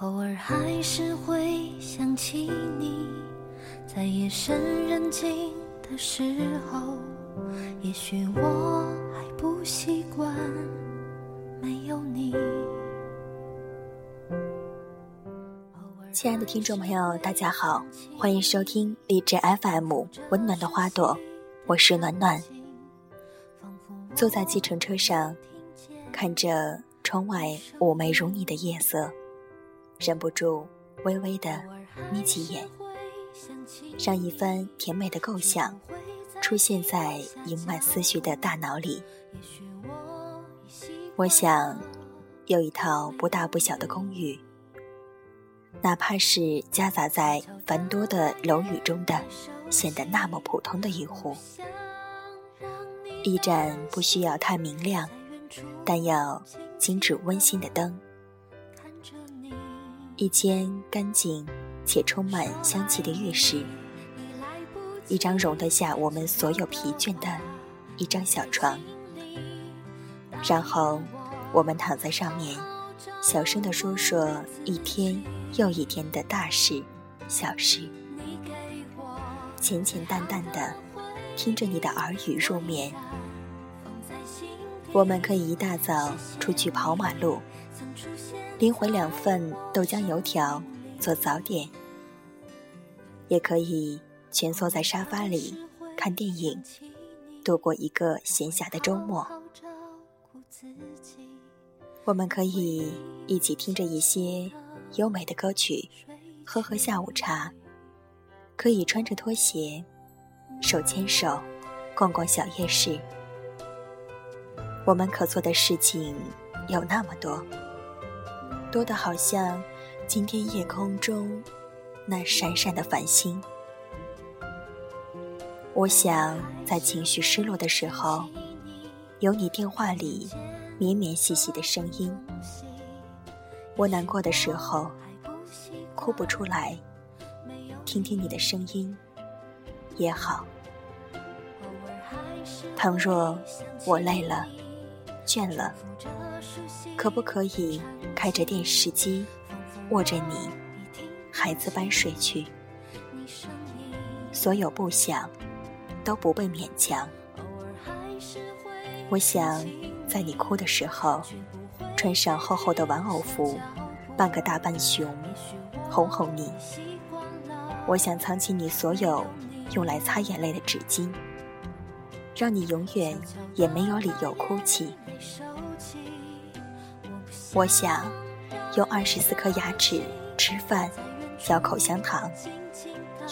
偶尔还是会想起你，在夜深人静的时候，也许我还不习惯没有你。亲爱的听众朋友，大家好，欢迎收听荔枝 FM《温暖的花朵》，我是暖暖。坐在计程车上，看着窗外妩媚如你的夜色。忍不住微微的眯起眼，让一番甜美的构想出现在盈满思绪的大脑里。我想有一套不大不小的公寓，哪怕是夹杂在繁多的楼宇中的，显得那么普通的一户。一盏不需要太明亮，但要精致温馨的灯。一间干净且充满香气的浴室，一张容得下我们所有疲倦的一张小床，然后我们躺在上面，小声地说说一天又一天的大事、小事，浅浅淡淡的听着你的耳语入眠。我们可以一大早出去跑马路。拎回两份豆浆油条做早点，也可以蜷缩在沙发里看电影，度过一个闲暇的周末。我们可以一起听着一些优美的歌曲，喝喝下午茶，可以穿着拖鞋，手牵手逛逛小夜市。我们可做的事情有那么多。多的好像今天夜空中那闪闪的繁星。我想在情绪失落的时候，有你电话里绵绵细细的声音。我难过的时候，哭不出来，听听你的声音也好。倘若我累了、倦了。可不可以开着电视机，握着你，孩子般睡去？所有不想，都不被勉强。我想在你哭的时候，穿上厚厚的玩偶服，扮个大笨熊，哄哄你。我想藏起你所有用来擦眼泪的纸巾，让你永远也没有理由哭泣。我想用二十四颗牙齿吃饭、嚼口香糖，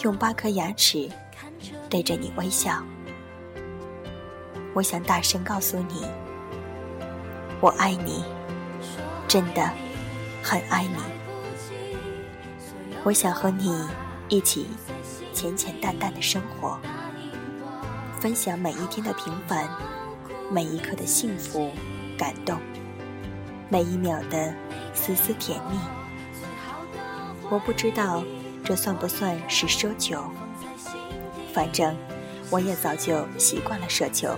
用八颗牙齿对着你微笑。我想大声告诉你，我爱你，真的很爱你。我想和你一起浅浅淡淡的生活，分享每一天的平凡，每一刻的幸福感动。每一秒的丝丝甜蜜，我不知道这算不算是奢求。反正我也早就习惯了奢求。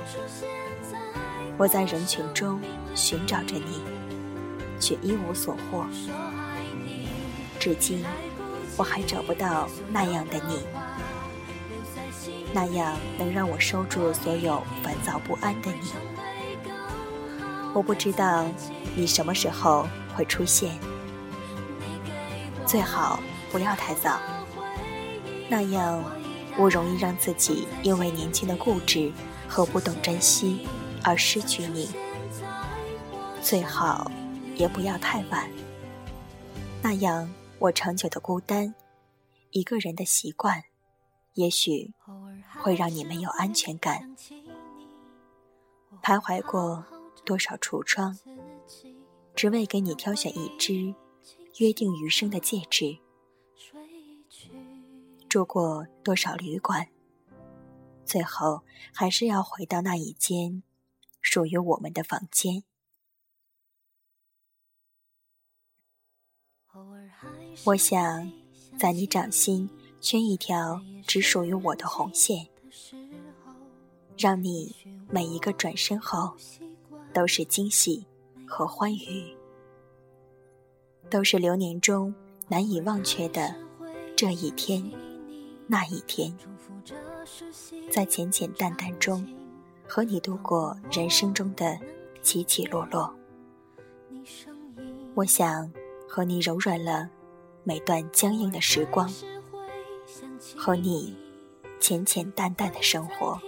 我在人群中寻找着你，却一无所获。至今我还找不到那样的你，那样能让我收住所有烦躁不安的你。我不知道。你什么时候会出现？最好不要太早，那样我容易让自己因为年轻的固执和不懂珍惜而失去你。最好也不要太晚，那样我长久的孤单，一个人的习惯，也许会让你没有安全感。徘徊过多少橱窗。只为给你挑选一只约定余生的戒指，住过多少旅馆，最后还是要回到那一间属于我们的房间。我想在你掌心圈一条只属于我的红线，让你每一个转身后都是惊喜。和欢愉，都是流年中难以忘却的这一天、那一天，在浅浅淡淡中，和你度过人生中的起起落落。我想和你柔软了每段僵硬的时光，和你浅浅淡淡的生活。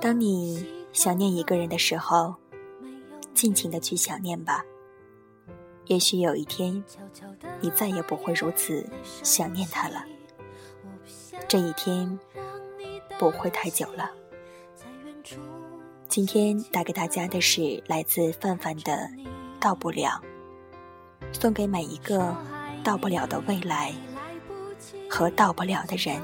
当你想念一个人的时候，尽情的去想念吧。也许有一天，你再也不会如此想念他了。这一天不会太久了。今天带给大家的是来自范范的《到不了》，送给每一个到不了的未来和到不了的人。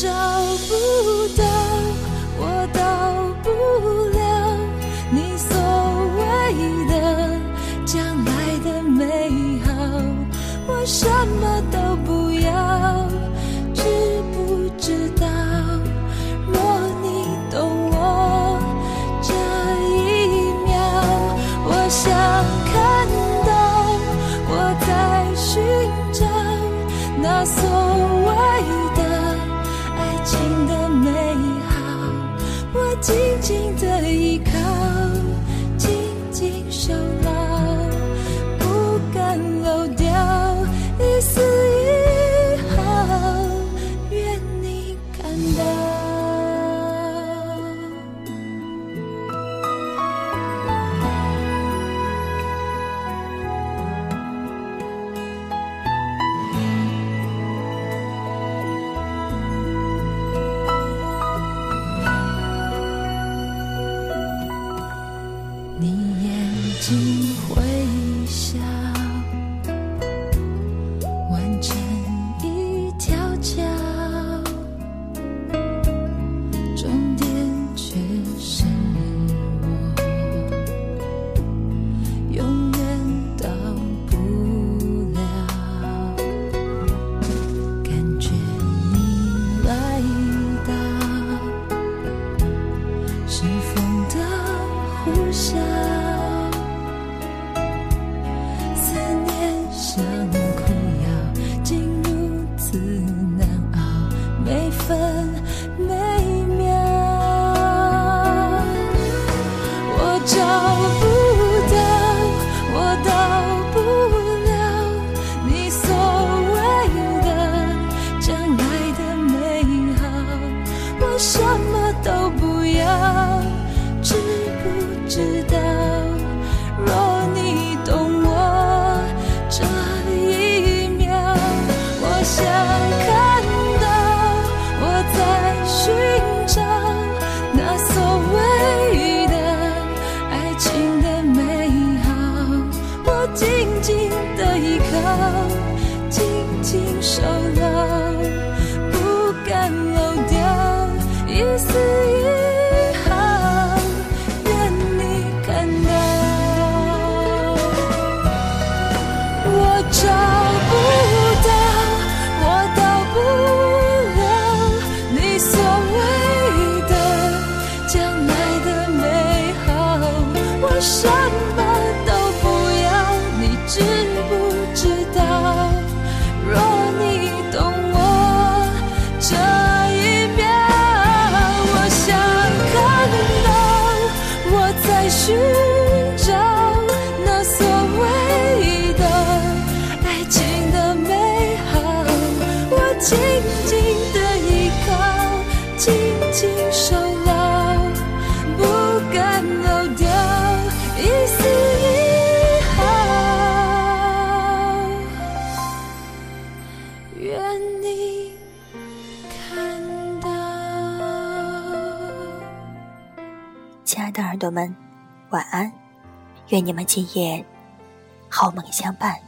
just soon. 什么都不要知不知道若你懂我这一秒我想看到我在寻找那所谓的爱情的美好。我紧紧的依靠紧紧守牢寻找那所谓的爱情的美好我紧紧的依靠紧紧守牢不敢漏掉一丝一毫愿你看到亲爱的耳朵们晚安，愿你们今夜好梦相伴。